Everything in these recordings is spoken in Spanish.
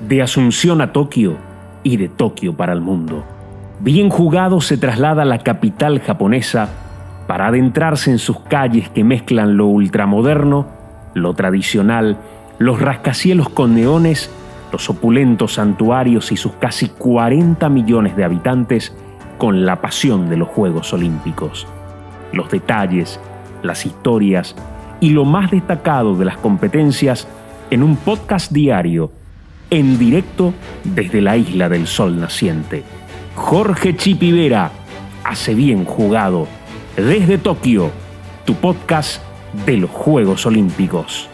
de Asunción a Tokio y de Tokio para el mundo. Bien jugado se traslada a la capital japonesa para adentrarse en sus calles que mezclan lo ultramoderno, lo tradicional, los rascacielos con neones, los opulentos santuarios y sus casi 40 millones de habitantes con la pasión de los Juegos Olímpicos. Los detalles, las historias y lo más destacado de las competencias en un podcast diario en directo desde la isla del sol naciente. Jorge Chipivera hace bien jugado desde Tokio, tu podcast de los Juegos Olímpicos.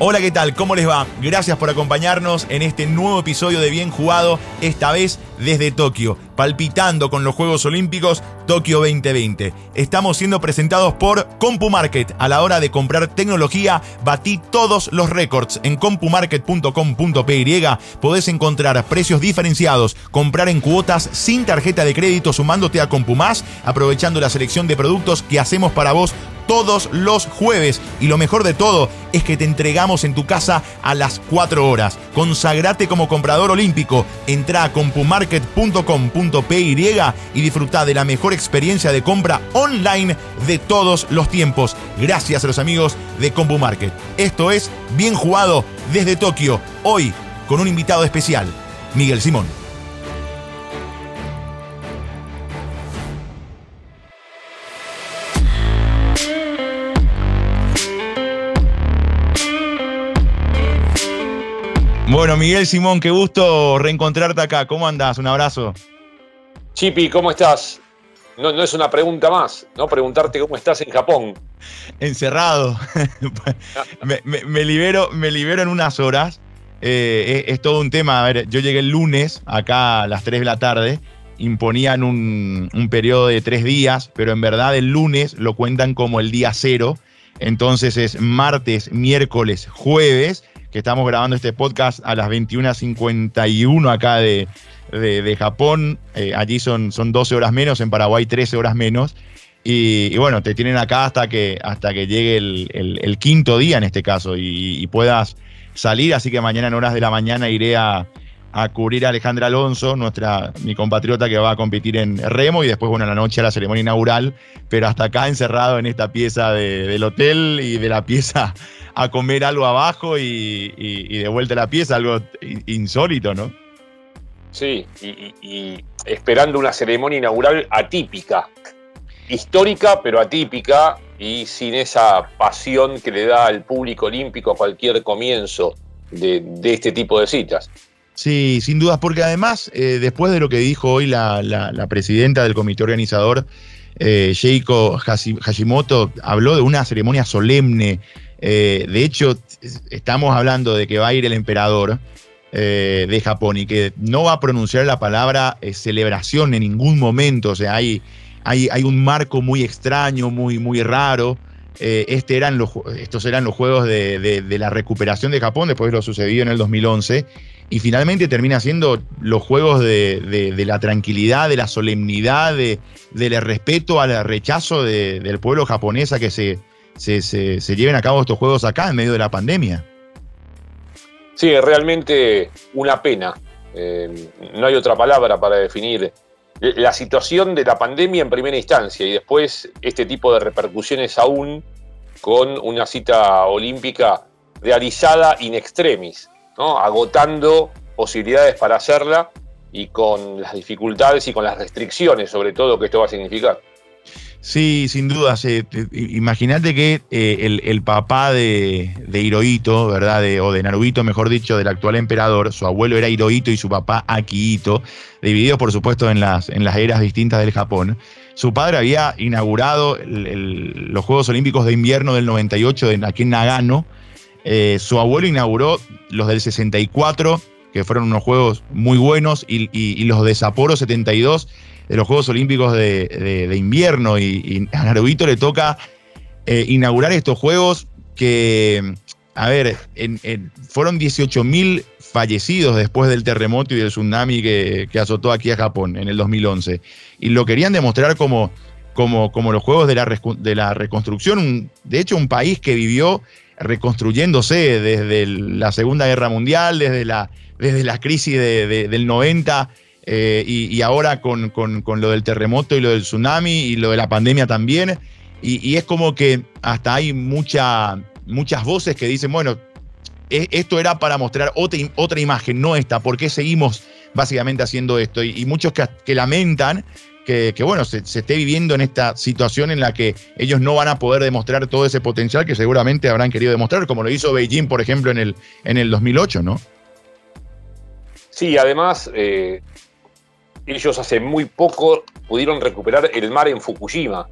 Hola, ¿qué tal? ¿Cómo les va? Gracias por acompañarnos en este nuevo episodio de Bien Jugado, esta vez desde Tokio, palpitando con los Juegos Olímpicos Tokio 2020. Estamos siendo presentados por CompuMarket. A la hora de comprar tecnología, batí todos los récords. En compumarket.com.py podés encontrar precios diferenciados, comprar en cuotas sin tarjeta de crédito sumándote a CompuMás, aprovechando la selección de productos que hacemos para vos todos los jueves. Y lo mejor de todo es que te entregamos en tu casa a las 4 horas. Consagrate como comprador olímpico. Entra a compumarket.com.py y disfruta de la mejor experiencia de compra online de todos los tiempos. Gracias a los amigos de CompuMarket. Esto es Bien Jugado desde Tokio. Hoy con un invitado especial, Miguel Simón. Bueno, Miguel Simón, qué gusto reencontrarte acá. ¿Cómo andás? Un abrazo. Chipi, ¿cómo estás? No, no, es una pregunta más, ¿no? Preguntarte cómo estás en Japón. Encerrado. me, libero, me libero en unas horas. Eh, es, todo un tema. A ver, yo llegué el lunes acá a las 3 de la tarde. Imponían un, un periodo de tres días, pero en verdad el lunes lo cuentan como el día cero. Entonces es martes, miércoles, jueves que estamos grabando este podcast a las 21.51 acá de, de, Japón. Eh, allí son, son 12 horas menos, en Paraguay 13 horas menos. Y, bueno, te tienen acá hasta que, hasta que llegue el, quinto día en este caso y, puedas salir. Así que mañana en horas de la mañana iré a, cubrir a Alejandra Alonso, nuestra, mi compatriota que va a competir en remo y después, bueno, a la noche a la ceremonia inaugural, pero hasta acá encerrado en esta pieza del hotel y de la pieza a comer algo abajo y, de vuelta a la pieza, algo insólito, ¿no? Sí, y, esperando una ceremonia inaugural atípica, histórica pero atípica y sin esa pasión que le da al público olímpico a cualquier comienzo de, este tipo de citas. Sí, sin dudas, porque además, eh, después de lo que dijo hoy la, presidenta del comité organizador, eh, Sheiko Hashimoto, habló de una ceremonia solemne, eh, de hecho, estamos hablando de que va a ir el emperador eh, de Japón y que no va a pronunciar la palabra eh, celebración en ningún momento. O sea, hay, hay, un marco muy extraño, muy, muy raro. Este eran estos eran los juegos de, la recuperación de Japón después de lo sucedido en el 2011. Y finalmente termina siendo los juegos de, la tranquilidad, de la solemnidad, del respeto al rechazo del pueblo japonés a que se, se, lleven a cabo estos juegos acá en medio de la pandemia. Sí, es realmente una pena. Eh, no hay otra palabra para definir la situación de la pandemia en primera instancia y después este tipo de repercusiones aún con una cita olímpica realizada in extremis, ¿no? agotando posibilidades para hacerla y con las dificultades y con las restricciones sobre todo que esto va a significar. Sí, sin duda. Imagínate que eh, el, papá de, de Hirohito, ¿verdad? o de Naruhito, mejor dicho, del actual emperador, su abuelo era Hirohito y su papá Akihito, divididos por supuesto en las, en las eras distintas del Japón. Su padre había inaugurado los Juegos Olímpicos de Invierno del 98 aquí en Nagano. Eh, su abuelo inauguró los del 64, que fueron unos juegos muy buenos, y, y los de Sapporo 72 de los Juegos Olímpicos de, invierno y, a Naruhito le toca eh, inaugurar estos Juegos que, a ver, fueron 18.000 fallecidos después del terremoto y del tsunami que, azotó aquí a Japón en el 2011. Y lo querían demostrar como, como, como los Juegos de la, de la Reconstrucción, de hecho un país que vivió reconstruyéndose desde la Segunda Guerra Mundial, desde la, desde crisis del 90 eh, y, ahora con, lo del terremoto y lo del tsunami y lo de la pandemia también. Y, es como que hasta hay mucha, muchas voces que dicen, bueno, e, esto era para mostrar otra, otra imagen, no esta, ¿por qué seguimos básicamente haciendo esto? Y, muchos que, lamentan que, bueno, se, esté viviendo en esta situación en la que ellos no van a poder demostrar todo ese potencial que seguramente habrán querido demostrar, como lo hizo Beijing, por ejemplo, en el, en el 2008, ¿no? Sí, además, eh, ellos hace muy poco pudieron recuperar el mar en Fukushima,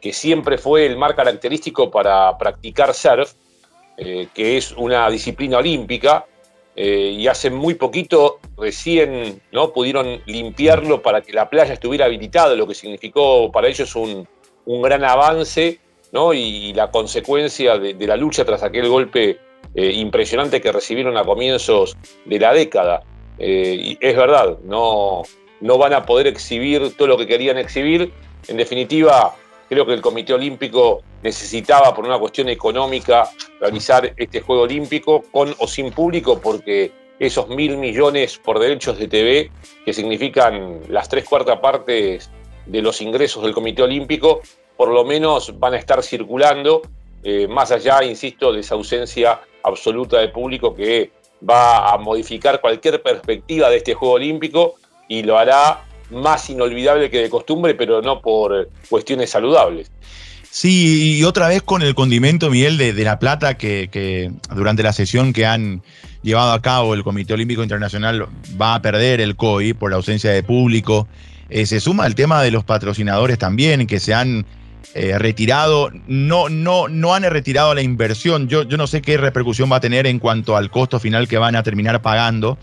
que siempre fue el mar característico para practicar surf, eh, que es una disciplina olímpica, eh, y hace muy poquito recién ¿no? pudieron limpiarlo para que la playa estuviera habilitada, lo que significó para ellos un, gran avance ¿no? y la consecuencia de, la lucha tras aquel golpe eh, impresionante que recibieron a comienzos de la década. y es verdad, no, no van a poder exhibir todo lo que querían exhibir. En definitiva, creo que el Comité Olímpico necesitaba, por una cuestión económica, realizar este Juego Olímpico con o sin público, porque esos mil millones por derechos de TV, que significan las tres cuartas partes de los ingresos del Comité Olímpico, por lo menos van a estar circulando, eh, más allá, insisto, de esa ausencia absoluta de público que va a modificar cualquier perspectiva de este Juego Olímpico y lo hará más inolvidable que de costumbre, pero no por cuestiones saludables. Sí, y otra vez con el condimento, Miguel, de, La Plata, que, durante la sesión que han llevado a cabo el Comité Olímpico Internacional va a perder el COI por la ausencia de público. Eh, se suma el tema de los patrocinadores también, que se han eh, retirado, no, no, no han retirado la inversión. Yo, yo no sé qué repercusión va a tener en cuanto al costo final que van a terminar pagando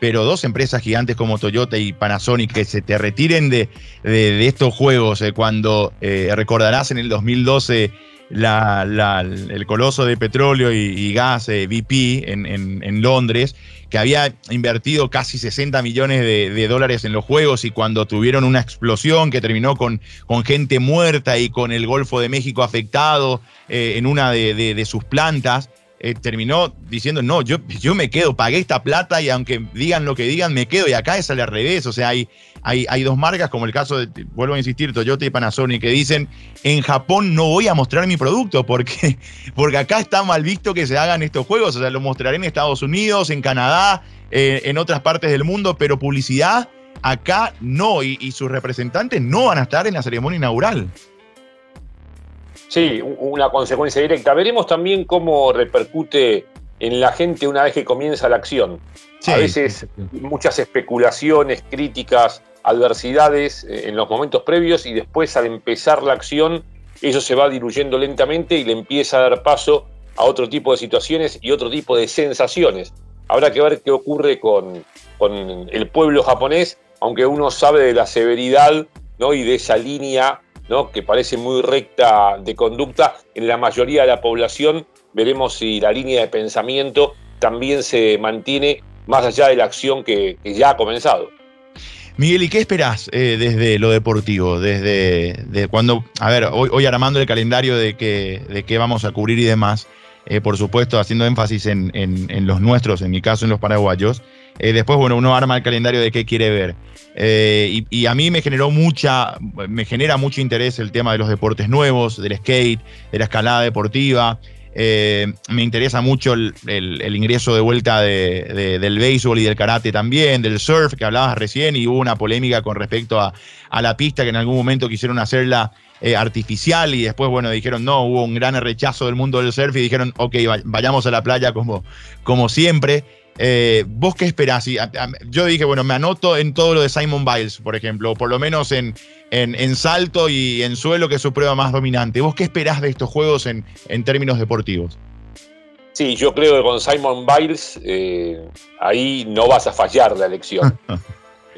pero dos empresas gigantes como Toyota y Panasonic que se te retiren de, de, estos juegos, eh, cuando eh, recordarás en el 2012 el coloso de petróleo y, gas BP eh, en, Londres, que había invertido casi 60 millones de, dólares en los juegos y cuando tuvieron una explosión que terminó con, con gente muerta y con el Golfo de México afectado en una de sus plantas, eh, terminó diciendo, no, yo, yo me quedo, pagué esta plata y aunque digan lo que digan, me quedo. Y acá es al revés. O sea, hay, hay, hay dos marcas, como el caso de, vuelvo a insistir, Toyota y Panasonic, que dicen, en Japón no voy a mostrar mi producto porque, porque acá está mal visto que se hagan estos juegos. O sea, lo mostraré en Estados Unidos, en Canadá, eh, en otras partes del mundo, pero publicidad acá no. y sus representantes no van a estar en la ceremonia inaugural. Sí, una consecuencia directa. Veremos también cómo repercute en la gente una vez que comienza la acción. A veces muchas especulaciones, críticas, adversidades eh, en los momentos previos y después al empezar la acción eso se va diluyendo lentamente y le empieza a dar paso a otro tipo de situaciones y otro tipo de sensaciones. Habrá que ver qué ocurre con, con el pueblo japonés, aunque uno sabe de la severidad ¿no? y de esa línea que parece muy recta de conducta, en la mayoría de la población veremos si la línea de pensamiento también se mantiene más allá de la acción que, ya ha comenzado. Miguel, ¿y qué esperás eh, desde lo deportivo? Desde cuando, a ver, hoy, armando el calendario de qué de qué vamos a cubrir y demás, eh, por supuesto haciendo énfasis en, los nuestros, en mi caso en los paraguayos. Eh, después, bueno, uno arma el calendario de qué quiere ver. Eh, y, a mí me generó mucha, me genera mucho interés el tema de los deportes nuevos, del skate, de la escalada deportiva. me interesa mucho el, ingreso de vuelta del béisbol y del karate también, del surf que hablabas recién y hubo una polémica con respecto a, a la pista que en algún momento quisieron hacerla eh, artificial y después, bueno, dijeron no, hubo un gran rechazo del mundo del surf y dijeron, ok, vayamos a la playa como, como siempre. Eh, ¿Vos qué esperás? yo dije, bueno, me anoto en todo lo de Simon Biles, por ejemplo, o por lo menos en, en, salto y en suelo, que es su prueba más dominante. ¿Vos qué esperás de estos juegos en, en términos deportivos? Sí, yo creo que con Simon Biles eh, ahí no vas a fallar la elección.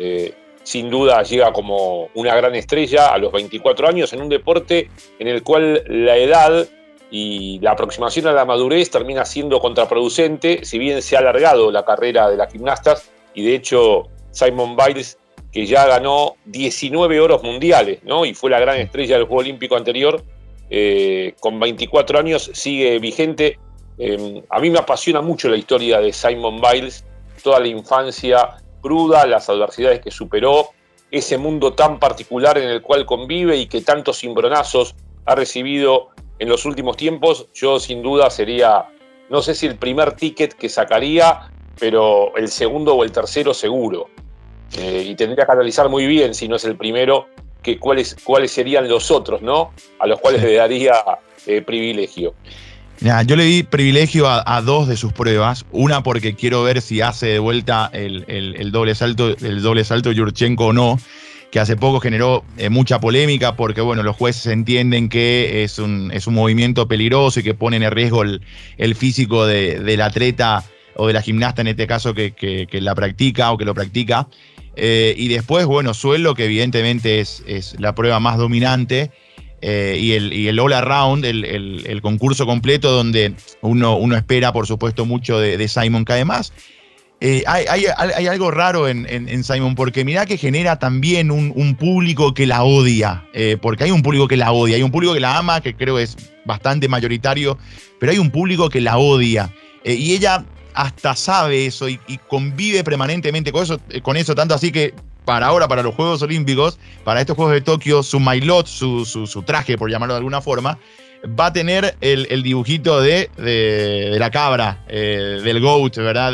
sin duda llega como una gran estrella a los 24 años en un deporte en el cual la edad y la aproximación a la madurez termina siendo contraproducente, si bien se ha alargado la carrera de las gimnastas y de hecho Simon Biles que ya ganó 19 oros mundiales ¿no? y fue la gran estrella del Juego Olímpico anterior, eh, con 24 años sigue vigente Em, a mí me apasiona mucho la historia de Simon Biles, toda la infancia cruda, las adversidades que superó, ese mundo tan particular en el cual convive y que tantos cimbronazos ha recibido en los últimos tiempos. Yo sin duda sería, no sé si el primer ticket que sacaría, pero el segundo o el tercero seguro. Eh, y tendría que analizar muy bien si no es el primero, que cuáles, cuáles serían los otros, ¿no? A los cuales le daría eh, privilegio. Yo le di privilegio a, dos de sus pruebas. Una porque quiero ver si hace de vuelta el, doble salto, el doble salto Yurchenko o no, que hace poco generó eh, mucha polémica porque bueno, los jueces entienden que es un, movimiento peligroso y que ponen en riesgo el, físico del atleta o de la gimnasta en este caso que, que la practica o que lo practica. Eh, y después, bueno, suelo, que evidentemente es, la prueba más dominante. Eh, y, el, y el all around, el, concurso completo, donde uno, uno, espera, por supuesto, mucho de, Simon, que además eh, hay, algo raro en, Simon, porque mira que genera también un, público que la odia, porque hay un público que la odia, hay un público que la ama, que creo es bastante mayoritario, pero hay un público que la odia. y ella hasta sabe eso y, convive permanentemente con eso, eh, con eso, tanto así que para ahora, para los Juegos Olímpicos, para estos Juegos de Tokio, su mailot, su, su, traje, por llamarlo de alguna forma, va a tener el, dibujito de, de, la cabra, eh, del GOAT, ¿verdad?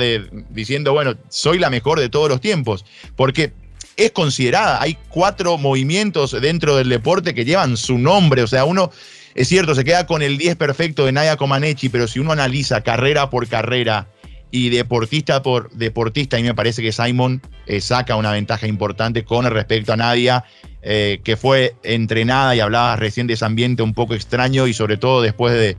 diciendo, bueno, soy la mejor de todos los tiempos. Porque es considerada, hay cuatro movimientos dentro del deporte que llevan su nombre, o sea, uno... Es cierto, se queda con el 10 perfecto de Naya Comaneci, pero si uno analiza carrera por carrera, y deportista por deportista, y me parece que Simon eh, saca una ventaja importante con respecto a Nadia, eh, que fue entrenada y hablaba recién de ese ambiente un poco extraño y sobre todo después de,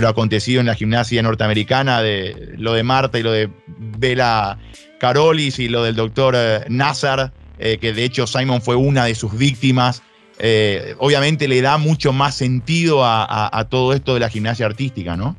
lo acontecido en la gimnasia norteamericana, de lo de Marta y lo de Bela Carolis y lo del doctor eh, Nazar, que de hecho Simon fue una de sus víctimas. obviamente le da mucho más sentido a todo esto de la gimnasia artística, ¿no?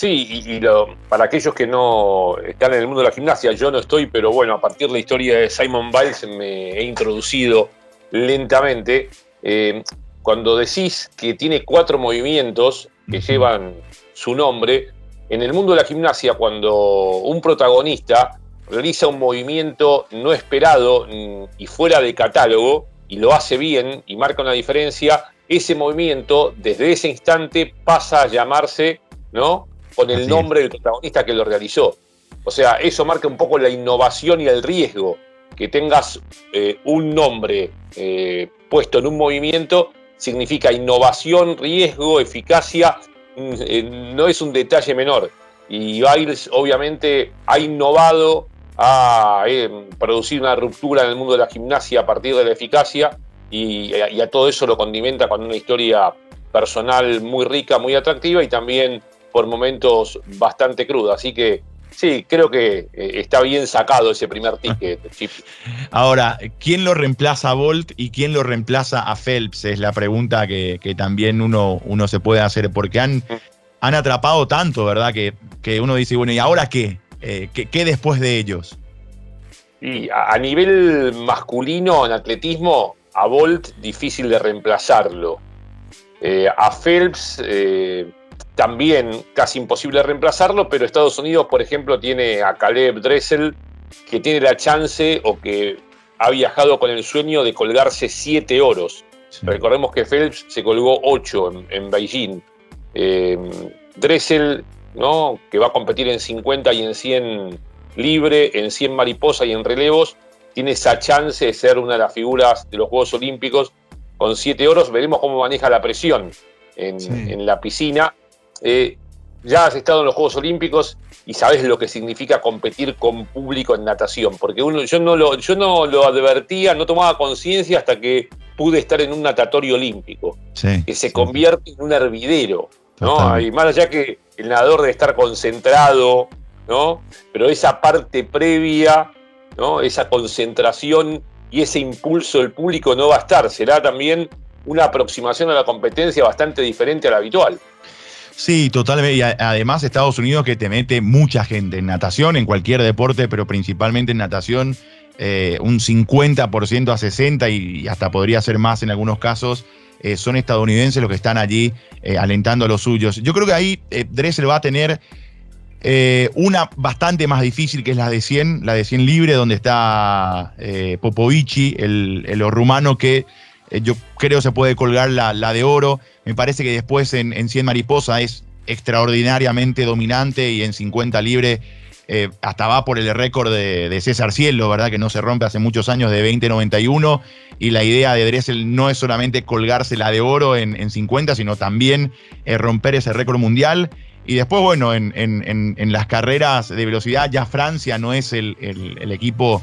Sí, y, lo, para aquellos que no están en el mundo de la gimnasia, yo no estoy, pero bueno, a partir de la historia de Simon Biles me he introducido lentamente. Eh, cuando decís que tiene cuatro movimientos que llevan su nombre, en el mundo de la gimnasia, cuando un protagonista realiza un movimiento no esperado y fuera de catálogo, y lo hace bien y marca una diferencia, ese movimiento desde ese instante pasa a llamarse ¿no? Con el nombre del protagonista que lo realizó. O sea, eso marca un poco la innovación y el riesgo. Que tengas eh, un nombre eh, puesto en un movimiento significa innovación, riesgo, eficacia. Mm, eh, no es un detalle menor. Y Biles obviamente ha innovado, ha producido una ruptura en el mundo de la gimnasia a partir de la eficacia y, y a todo eso lo condimenta con una historia personal muy rica, muy atractiva y también por momentos bastante crudo. Así que sí, creo que eh, está bien sacado ese primer ticket. Ahora, ¿quién lo reemplaza a Bolt y quién lo reemplaza a Phelps? Es la pregunta que, también uno, uno, se puede hacer, porque han, han atrapado tanto, ¿verdad? Que, que, uno dice, bueno, ¿y ahora qué? Eh, ¿qué, después de ellos? Y a, nivel masculino en atletismo, a Bolt difícil de reemplazarlo. Eh, a Phelps también casi imposible reemplazarlo, pero Estados Unidos, por ejemplo, tiene a Caleb Dressel, que tiene la chance o que ha viajado con el sueño de colgarse siete oros. Recordemos que Phelps se colgó ocho en, Beijing. Eh, Dressel, ¿no? que va a competir en 50 y en 100 libre, en 100 mariposa y en relevos, tiene esa chance de ser una de las figuras de los Juegos Olímpicos con siete oros. Veremos cómo maneja la presión en, en la piscina eh, ya has estado en los Juegos Olímpicos y sabes lo que significa competir con público en natación, porque uno, yo, no lo, yo no lo advertía, no tomaba conciencia hasta que pude estar en un natatorio olímpico, que se convierte en un hervidero, ¿no? Y más allá que el nadador debe estar concentrado, ¿no? Pero esa parte previa, ¿no? Esa concentración y ese impulso del público no va a estar, será también una aproximación a la competencia bastante diferente a la habitual. Sí, totalmente. Y además Estados Unidos que te mete mucha gente en natación, en cualquier deporte, pero principalmente en natación, eh, un 50% a 60% y hasta podría ser más en algunos casos. eh, son estadounidenses los que están allí eh, alentando a los suyos. Yo creo que ahí Dressel va a tener una bastante más difícil que es la de 100, la de 100 libre, donde está Popovici, el, el, rumano que yo creo se puede colgar la, la, de oro. Me parece que después en, en 100 mariposa es extraordinariamente dominante y en 50 libre eh, hasta va por el récord de, César Cielo, ¿verdad? Que no se rompe hace muchos años de 2091. Y la idea de Dressel no es solamente colgarse la de oro en, 50, sino también eh, romper ese récord mundial. Y después, bueno, en, las carreras de velocidad, ya Francia no es el, equipo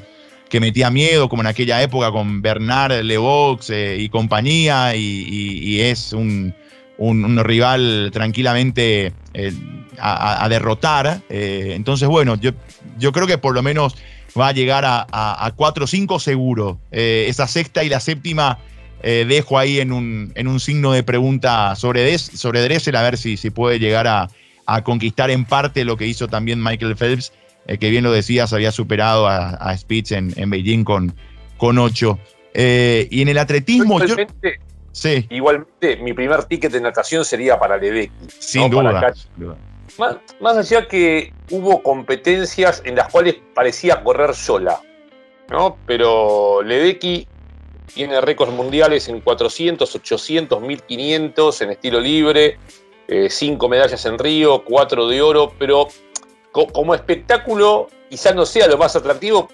que metía miedo, como en aquella época con Bernard Levox eh, y compañía, y es un, un, rival tranquilamente eh, a, derrotar. Eh, entonces, bueno, yo, yo creo que por lo menos va a llegar a, 4 o 5 seguro. Esa sexta y la séptima dejo ahí en un, en un, signo de pregunta sobre, sobre Dressel, a ver si, si puede llegar a, conquistar en parte lo que hizo también Michael Phelps, que bien lo decías, había superado a, Spitz en, en, Beijing con, con 8. y en el atletismo... Igualmente, mi primer ticket de natación sería para Ledecky. Sin duda. Más, allá que hubo competencias en las cuales parecía correr sola, ¿no? Pero Ledecky tiene récords mundiales en 400, 800, 1500 en estilo libre, eh, cinco medallas en Río, cuatro de oro, pero como espectáculo quizás no sea lo más atractivo,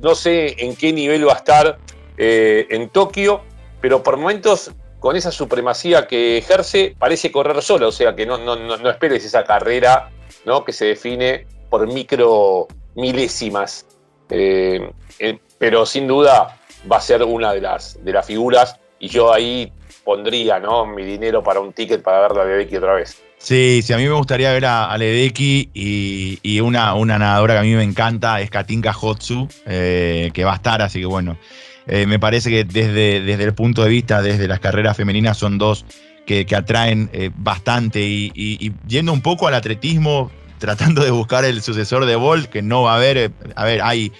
no sé en qué nivel va a estar eh, en Tokio, pero por momentos con esa supremacía que ejerce, parece correr solo, o sea que no, no, no, esperes esa carrera ¿no? que se define por micro milésimas. Eh, eh, pero sin duda va a ser una de las, de las figuras y yo ahí pondría ¿no? mi dinero para un ticket para ver a Ledecky otra vez. Sí, sí, a mí me gustaría ver a, Ledecky y, una, una nadadora que a mí me encanta es Katinka Hotsu, eh, que va a estar, así que bueno, eh, me parece que desde, desde el punto de vista, desde las carreras femeninas, son dos que, atraen eh, bastante. Y, yendo un poco al atletismo, tratando de buscar el sucesor de Bolt, que no va a haber, a ver, hay,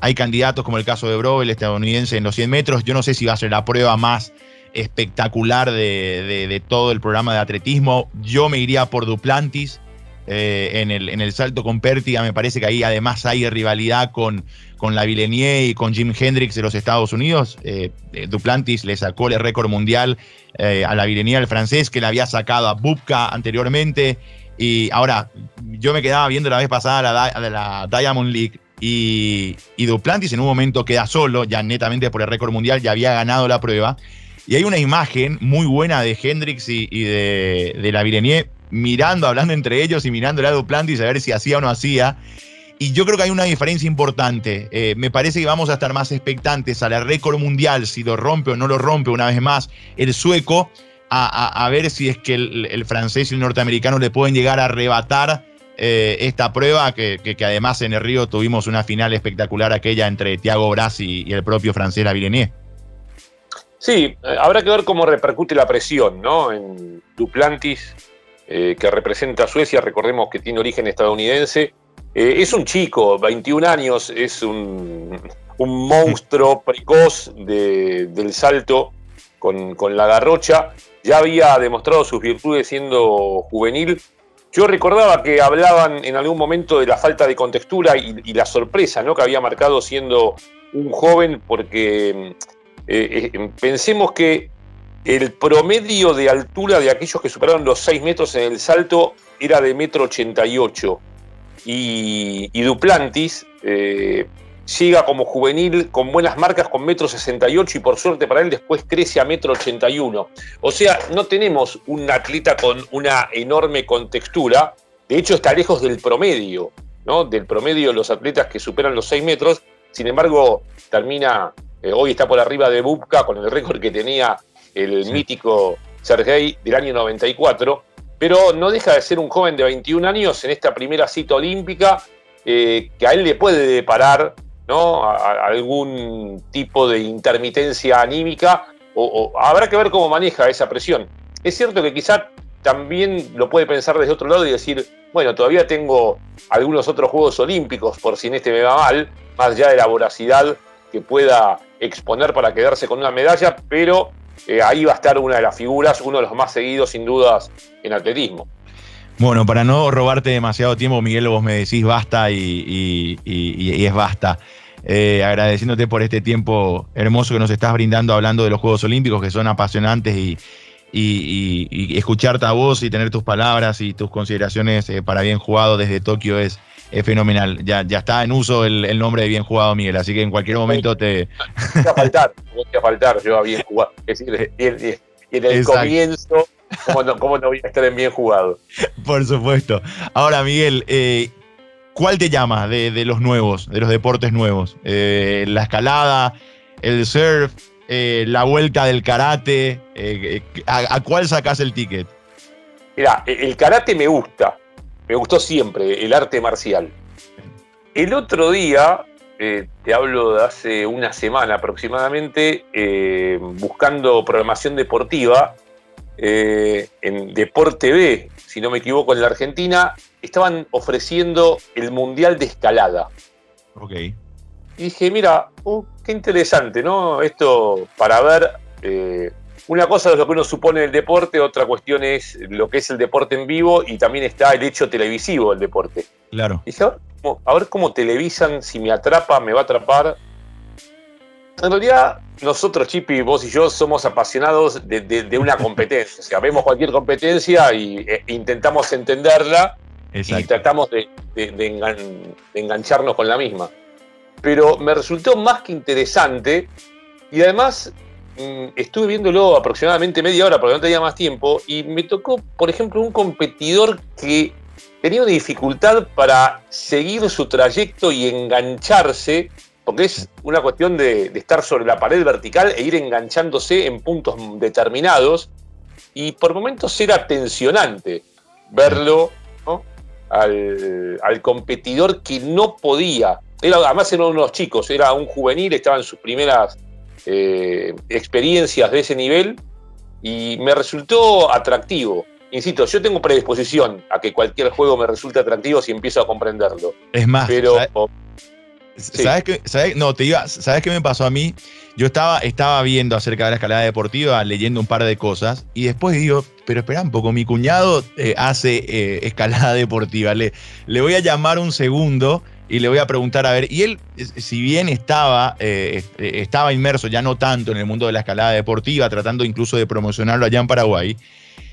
hay candidatos como el caso de Bro, el estadounidense en los 100 metros. Yo no sé si va a ser la prueba más espectacular de, todo el programa de atletismo. Yo me iría por Duplantis. en, el, en el salto con Pértiga me parece que ahí además hay rivalidad con, con la Villeneuve y con Jim Hendrix de los Estados Unidos. Eh, eh, Duplantis le sacó el récord mundial eh, a la Villeneuve, el francés, que le había sacado a Bubka anteriormente. Y ahora, yo me quedaba viendo la vez pasada la, la Diamond League y, Duplantis en un momento queda solo, ya netamente por el récord mundial, ya había ganado la prueba. Y hay una imagen muy buena de Hendrix y, de, de, la mirando, hablando entre ellos y mirando a Duplantis a ver si hacía o no hacía. Y yo creo que hay una diferencia importante. Eh, me parece que vamos a estar más expectantes a la récord mundial, si lo rompe o no lo rompe una vez más el sueco, a, ver si es que el, francés y el norteamericano le pueden llegar a arrebatar eh, esta prueba, que, además en el Río tuvimos una final espectacular aquella entre Thiago Bras y, el propio francés Lavillenier. Sí, eh, habrá que ver cómo repercute la presión, ¿no? En Duplantis, que representa a Suecia, recordemos que tiene origen estadounidense eh, es un chico, 21 años, es un, monstruo precoz del salto con, la garrocha. Ya había demostrado sus virtudes siendo juvenil. Yo recordaba que hablaban en algún momento de la falta de contextura y, la sorpresa ¿no? que había marcado siendo un joven, porque eh, eh, pensemos que el promedio de altura de aquellos que superaron los 6 metros en el salto era de metro 88 y, Duplantis eh, llega como juvenil con buenas marcas con metro 68 y por suerte para él después crece a metro 81. O sea, no tenemos un atleta con una enorme contextura, de hecho está lejos del promedio, ¿no? Del promedio de los atletas que superan los 6 metros, sin embargo termina, eh, hoy está por arriba de Bubka con el récord que tenía el mítico Sergei del año 94 pero no deja de ser un joven de 21 años en esta primera cita olímpica eh, que a él le puede deparar ¿no? algún tipo de intermitencia anímica o, habrá que ver cómo maneja esa presión. Es cierto que quizá también lo puede pensar desde otro lado y decir, bueno, todavía tengo algunos otros Juegos Olímpicos por si en este me va mal, más allá de la voracidad que pueda exponer para quedarse con una medalla, pero eh, ahí va a estar una de las figuras, uno de los más seguidos sin dudas en atletismo. Bueno, para no robarte demasiado tiempo, Miguel, vos me decís basta y, es basta. Eh, agradeciéndote por este tiempo hermoso que nos estás brindando hablando de los Juegos Olímpicos, que son apasionantes y, escucharte a vos y tener tus palabras y tus consideraciones eh, para bien jugado desde Tokio es, fenomenal. Ya, ya está en uso el, nombre de bien jugado, Miguel, así que en cualquier momento te... Voy a faltar, voy a faltar yo a bien jugado. Es decir, en el comienzo ¿Cómo no, voy a estar en bien jugado? Por supuesto. Ahora, Miguel, eh, ¿cuál te llama de, los nuevos, de los deportes nuevos? Eh, la escalada, el surf, eh, la vuelta del karate. ¿a, cuál sacas el ticket? Mira, el karate me gusta. Me gustó siempre, el arte marcial. El otro día, te hablo de hace una semana aproximadamente, buscando programación deportiva, eh, en Deporte B, si no me equivoco, en la Argentina, estaban ofreciendo el Mundial de Escalada. Ok. Y dije, mira, uh, qué interesante, ¿no? Esto para ver. Una cosa es lo que uno supone del deporte, otra cuestión es lo que es el deporte en vivo y también está el hecho televisivo del deporte. Claro. dije, a ver cómo televisan, si me atrapa, me va a atrapar. En realidad, nosotros, Chipi, vos y yo, somos apasionados de, una competencia. O sea, vemos cualquier competencia y, e intentamos entenderla y tratamos de, engancharnos con la misma. Pero me resultó más que interesante y además estuve viéndolo aproximadamente media hora porque no tenía más tiempo y me tocó, por ejemplo, un competidor que tenía una dificultad para seguir su trayecto y engancharse porque es una cuestión de, estar sobre la pared vertical e ir enganchándose en puntos determinados, y por momentos era tensionante verlo al, competidor que no podía. Además era uno de los chicos, era un juvenil, estaba en sus primeras eh, experiencias de ese nivel, y me resultó atractivo. Insisto, yo tengo predisposición a que cualquier juego me resulte atractivo si empiezo a comprenderlo. Es más, pero ¿Sabes qué? No, te iba, ¿sabes qué me pasó a mí? Yo estaba, estaba viendo acerca de la escalada deportiva, leyendo un par de cosas, y después digo, pero espera un poco, mi cuñado eh, hace eh, escalada deportiva, le, le voy a llamar un segundo y le voy a preguntar, a ver, y él, si bien estaba, eh, estaba inmerso ya no tanto en el mundo de la escalada deportiva, tratando incluso de promocionarlo allá en Paraguay,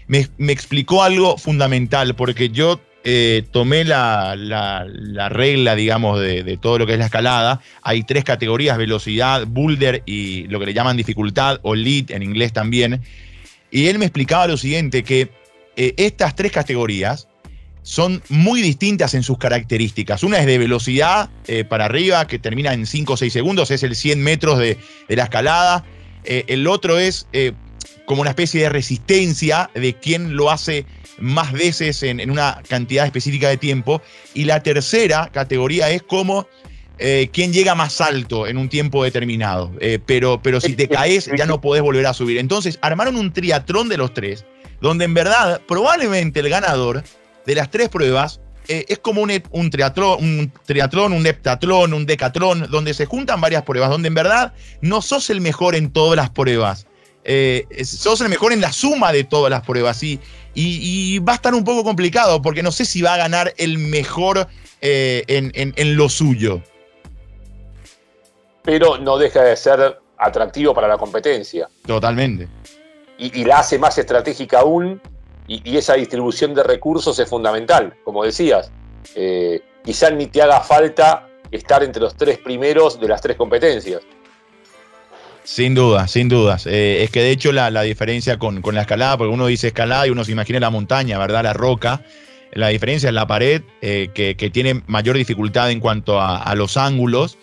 me, me explicó algo fundamental, porque yo eh, tomé la, regla, digamos, de, todo lo que es la escalada. Hay tres categorías, velocidad, boulder y lo que le llaman dificultad o lead en inglés también. Y él me explicaba lo siguiente, que eh, estas tres categorías son muy distintas en sus características. Una es de velocidad eh, para arriba, que termina en 5 o 6 segundos, es el 100 metros de, la escalada. el otro es como una especie de resistencia de quien lo hace más veces en, una cantidad específica de tiempo. Y la tercera categoría es como eh, quien llega más alto en un tiempo determinado. Eh, pero, pero si te caes ya no podés volver a subir. Entonces armaron un triatlón de los tres, donde en verdad probablemente el ganador de las tres pruebas eh, es como un, un, triatlón, un triatlón, un heptatlón, un decatlón, donde se juntan varias pruebas, donde en verdad no sos el mejor en todas las pruebas. sos el mejor en la suma de todas las pruebas. Y, y, va a estar un poco complicado porque no sé si va a ganar el mejor eh, en, lo suyo. Pero no deja de ser atractivo para la competencia. Totalmente. Y, la hace más estratégica aún y, esa distribución de recursos es fundamental, como decías. Eh, quizás ni te haga falta estar entre los tres primeros de las tres competencias. Sin duda, sin dudas. Eh, es que de hecho la, diferencia con, la escalada, porque uno dice escalada y uno se imagina la montaña, ¿verdad? La roca. La diferencia es la pared, eh, que, tiene mayor dificultad en cuanto a, los ángulos.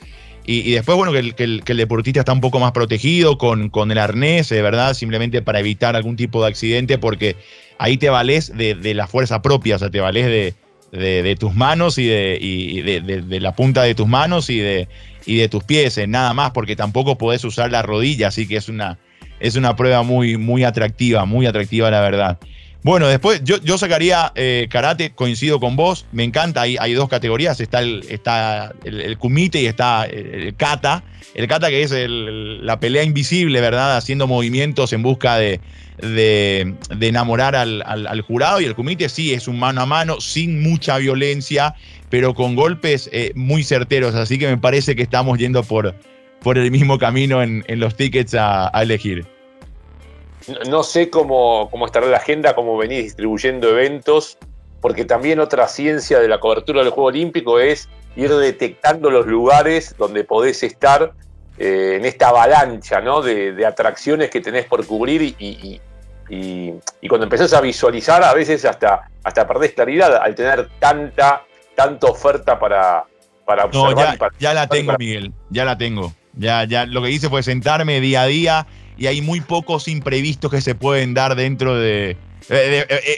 Y, después, bueno, que el, deportista está un poco más protegido con, con el arnés, eh, ¿verdad? Simplemente para evitar algún tipo de accidente, porque ahí te vales de, la fuerza propia, o sea, te vales de, de, tus manos y, de, de, la punta de tus manos y de, y de tus pies, nada más, porque tampoco podés usar la rodilla, así que es una, es una prueba muy, muy atractiva, muy atractiva la verdad. Bueno, después yo, yo sacaría eh, karate, coincido con vos, me encanta, hay, hay dos categorías, está el, está el, kumite y está el, kata. El kata que es la pelea invisible, ¿verdad? Haciendo movimientos en busca de, de, enamorar al, al, jurado y el kumite sí es un mano a mano, sin mucha violencia, pero con golpes eh, muy certeros, así que me parece que estamos yendo por, por el mismo camino en, en los tickets a, a elegir. No sé cómo, cómo estará la agenda, cómo venís distribuyendo eventos, porque también otra ciencia de la cobertura del Juego Olímpico es ir detectando los lugares donde podés estar eh, en esta avalancha ¿no? de, atracciones que tenés por cubrir y, y, cuando empezás a visualizar a veces hasta, hasta perdés claridad al tener tanta, tanta oferta para, para observar. ya, ya la tengo, Miguel, ya la tengo. Ya, ya lo que hice fue sentarme día a día y hay muy pocos imprevistos que se pueden dar dentro de,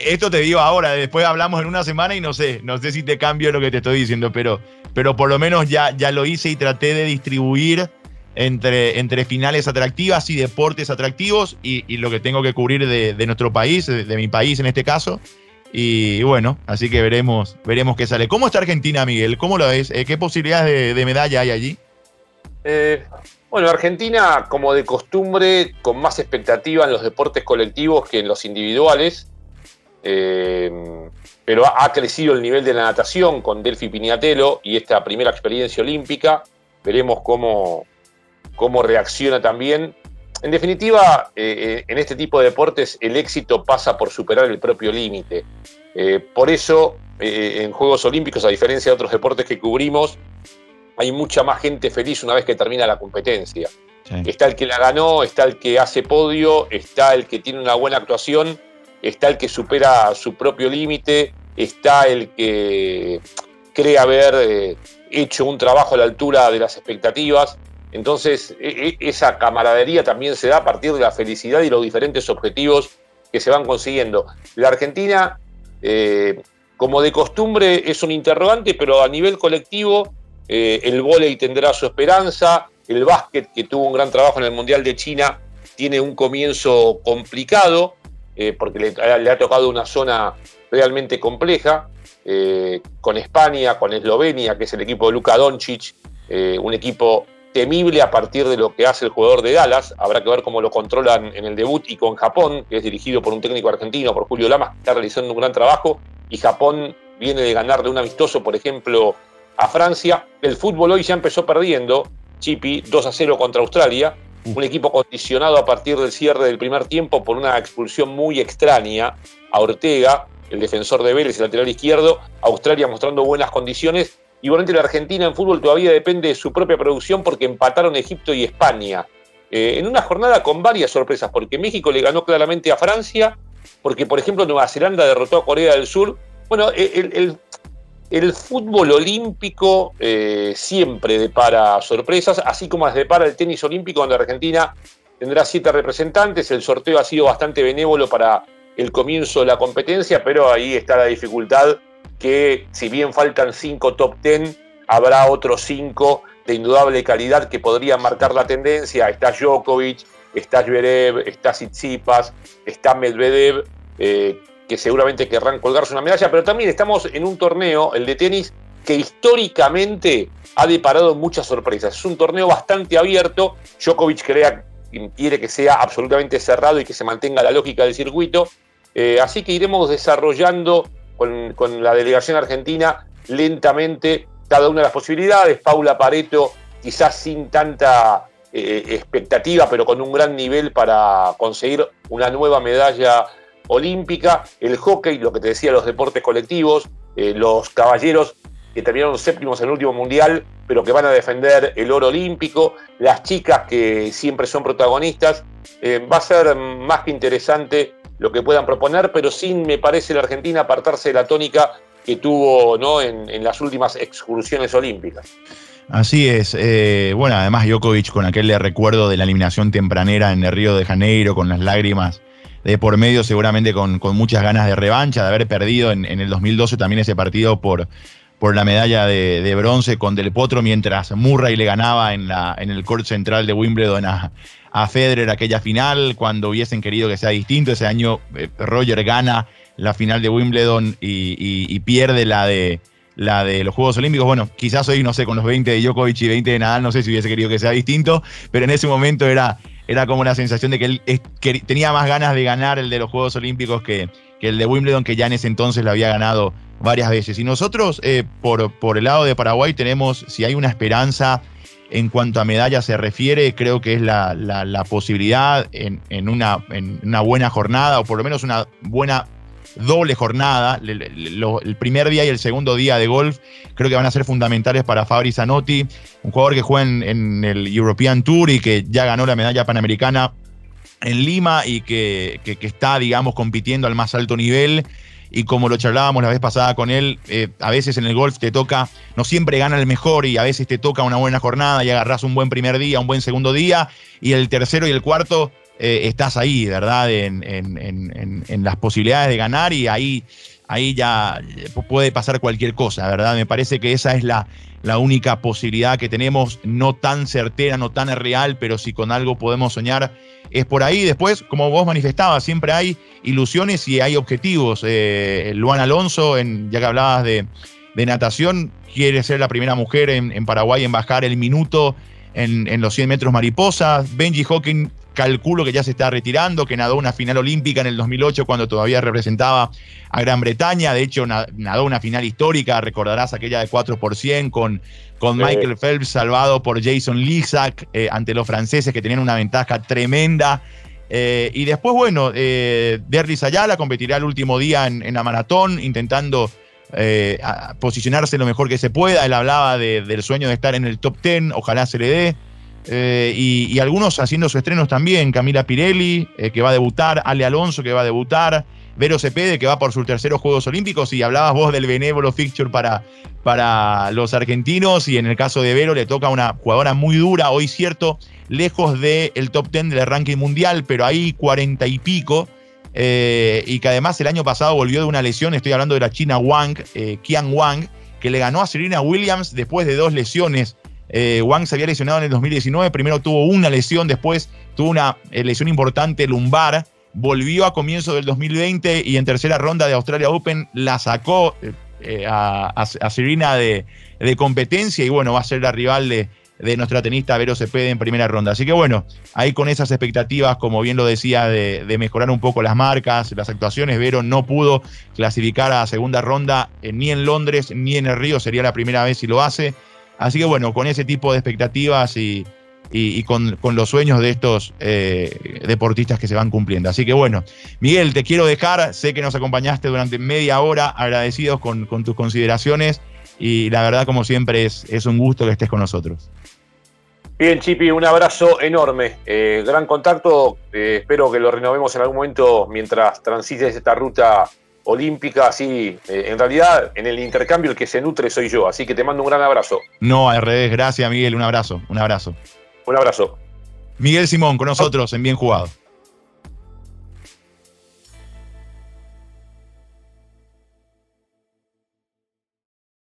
esto te digo ahora, después hablamos en una semana y no sé, no sé si te cambio lo que te estoy diciendo, pero, pero por lo menos ya, ya lo hice y traté de distribuir entre, entre finales atractivas y deportes atractivos y, lo que tengo que cubrir de, nuestro país, de, mi país en este caso. Y, bueno, así que veremos, veremos qué sale. ¿Cómo está Argentina, Miguel? ¿Cómo lo ves? Eh, ¿Qué posibilidades de, medalla hay allí? Eh, bueno, Argentina, como de costumbre, con más expectativa en los deportes colectivos que en los individuales, eh, pero ha, crecido el nivel de la natación con Delphi Piñatelo y esta primera experiencia olímpica. Veremos cómo, cómo reacciona también. En definitiva, eh, eh, en este tipo de deportes el éxito pasa por superar el propio límite. por eso, en Juegos Olímpicos, a diferencia de otros deportes que cubrimos, hay mucha más gente feliz una vez que termina la competencia. Está el que la ganó, está el que hace podio, está el que tiene una buena actuación, está el que supera su propio límite, está el que cree haber eh, hecho un trabajo a la altura de las expectativas. Entonces, e, e, esa camaradería también se da a partir de la felicidad y los diferentes objetivos que se van consiguiendo. La Argentina, eh, como de costumbre, es un interrogante, pero a nivel colectivo eh, el vóley tendrá su esperanza, el básquet, que tuvo un gran trabajo en el Mundial de China, tiene un comienzo complicado, eh, porque le, ha tocado una zona realmente compleja, eh, con España, con Eslovenia, que es el equipo de Luka Doncic, un equipo temible a partir de lo que hace el jugador de Dallas, habrá que ver cómo lo controlan en el debut, y con Japón, que es dirigido por un técnico argentino, por Julio Lamas, que está realizando un gran trabajo, y Japón viene de ganar de un amistoso, por ejemplo, a Francia. El fútbol hoy ya empezó perdiendo, Chipi, 2 a 0 contra Australia. Un equipo condicionado a partir del cierre del primer tiempo por una expulsión muy extraña a Ortega, el defensor de Vélez, el lateral izquierdo. Australia mostrando buenas condiciones. Igualmente la Argentina en fútbol todavía depende de su propia producción porque empataron Egipto y España. Eh, en una jornada con varias sorpresas, porque México le ganó claramente a Francia, porque por ejemplo Nueva Zelanda derrotó a Corea del Sur. Bueno, el, el fútbol olímpico eh, siempre depara sorpresas, así como depara el tenis olímpico, donde Argentina tendrá siete representantes. El sorteo ha sido bastante benévolo para el comienzo de la competencia, pero ahí está la dificultad que si bien faltan cinco top ten, habrá otros cinco de indudable calidad que podrían marcar la tendencia. Está Djokovic, está Zverev, está Tsitsipas, está Medvedev, eh, que seguramente querrán colgarse una medalla, pero también estamos en un torneo, el de tenis, que históricamente ha deparado muchas sorpresas. Es un torneo bastante abierto. Djokovic crea, quiere que sea absolutamente cerrado y que se mantenga la lógica del circuito. Eh, así que iremos desarrollando con, la delegación argentina lentamente cada una de las posibilidades. Paula Pareto, quizás sin tanta eh, expectativa, pero con un gran nivel para conseguir una nueva medalla olímpica, el hockey, lo que te decía, los deportes colectivos, eh, los caballeros que terminaron séptimos en el último mundial, pero que van a defender el oro olímpico, las chicas que siempre son protagonistas. Eh, va a ser más que interesante lo que puedan proponer, pero sin, me parece, la Argentina apartarse de la tónica que tuvo ¿no? en, las últimas excursiones olímpicas. Así es. Eh, bueno, además Djokovic con aquel recuerdo de la eliminación tempranera en el Río de Janeiro, con las lágrimas de por medio, seguramente con, muchas ganas de revancha, de haber perdido en, el 2012 también ese partido por, la medalla de, bronce con Del Potro, mientras Murray le ganaba en, el court central de Wimbledon a, a Federer aquella final, cuando hubiesen querido que sea distinto. Ese año eh, Roger gana la final de Wimbledon y, pierde la de, la de los Juegos Olímpicos. Bueno, quizás hoy, no sé, con los 20 de Djokovic y 20 de Nadal, no sé si hubiese querido que sea distinto, pero en ese momento era, era como una sensación de que él tenía más ganas de ganar el de los Juegos Olímpicos que, que, el de Wimbledon, que ya en ese entonces lo había ganado varias veces. Y nosotros, eh, por, por el lado de Paraguay, tenemos, si hay una esperanza en cuanto a medallas se refiere, creo que es la, posibilidad en, una, en, una, buena jornada, o por lo menos una buena doble jornada. El, primer día y el segundo día de golf creo que van a ser fundamentales para Fabri Zanotti, un jugador que juega en, el European Tour y que ya ganó la medalla panamericana en Lima y que, está, digamos, compitiendo al más alto nivel y como lo charlábamos la vez pasada con él, eh, a veces en el golf te toca, no siempre gana el mejor y a veces te toca una buena jornada y agarras un buen primer día, un buen segundo día y el tercero y el cuarto eh, estás ahí, ¿verdad? En, en, las posibilidades de ganar y ahí, ahí ya puede pasar cualquier cosa, ¿verdad? Me parece que esa es la, la única posibilidad que tenemos, no tan certera, no tan real, pero si con algo podemos soñar, es por ahí. Después, como vos manifestabas, siempre hay ilusiones y hay objetivos. Eh, Luan Alonso, en, ya que hablabas de, natación, quiere ser la primera mujer en, Paraguay en bajar el minuto en, en, los 100 metros mariposas. Benji Hawking calculo que ya se está retirando, que nadó una final olímpica en el 2008 cuando todavía representaba a Gran Bretaña, de hecho nadó una final histórica, recordarás aquella de 4 por 100 con, con Michael Phelps salvado por Jason Lisak eh, ante los franceses que tenían una ventaja tremenda. Eh, y después, bueno, eh, Derry Sayala competirá el último día en, la maratón, intentando eh, posicionarse lo mejor que se pueda. Él hablaba del sueño de estar en el top 10, ojalá se le dé. Eh, y, algunos haciendo sus estrenos también, Camila Pirelli, eh, que va a debutar, Ale Alonso, que va a debutar, Vero Cepede, que va por sus terceros Juegos Olímpicos, y hablabas vos del benévolo fixture para, para los argentinos, y en el caso de Vero le toca una jugadora muy dura, hoy cierto, lejos del top 10 del ranking mundial, pero ahí cuarenta y pico, eh, y que además el año pasado volvió de una lesión, estoy hablando de la China Wang, Qian Wang, que le ganó a Serena Williams después de dos lesiones eh, Wang se había lesionado en el 2019, primero tuvo una lesión, después tuvo una eh, lesión importante lumbar, volvió a comienzo del 2020 y en tercera ronda de Australia Open la sacó eh, a, Serena de, competencia y bueno, va a ser la rival de, nuestra tenista Vero Cepede en primera ronda. Así que bueno, ahí con esas expectativas, como bien lo decía, de, de mejorar un poco las marcas, las actuaciones, Vero no pudo clasificar a segunda ronda ni en Londres ni en el Río, sería la primera vez si lo hace. Así que bueno, con ese tipo de expectativas y, con, los sueños de estos eh, deportistas que se van cumpliendo. Así que bueno, Miguel, te quiero dejar, sé que nos acompañaste durante media hora, agradecidos con, tus consideraciones y la verdad como siempre es, un gusto que estés con nosotros. Bien, Chipi, un abrazo enorme. Eh, gran contacto. Eh, espero que lo renovemos en algún momento mientras transites esta ruta olímpica, así, eh, en realidad en el intercambio el que se nutre soy yo, así que te mando un gran abrazo. No, al revés, gracias Miguel, un abrazo, un abrazo. Un abrazo. Miguel Simón con nosotros en Bien Jugado.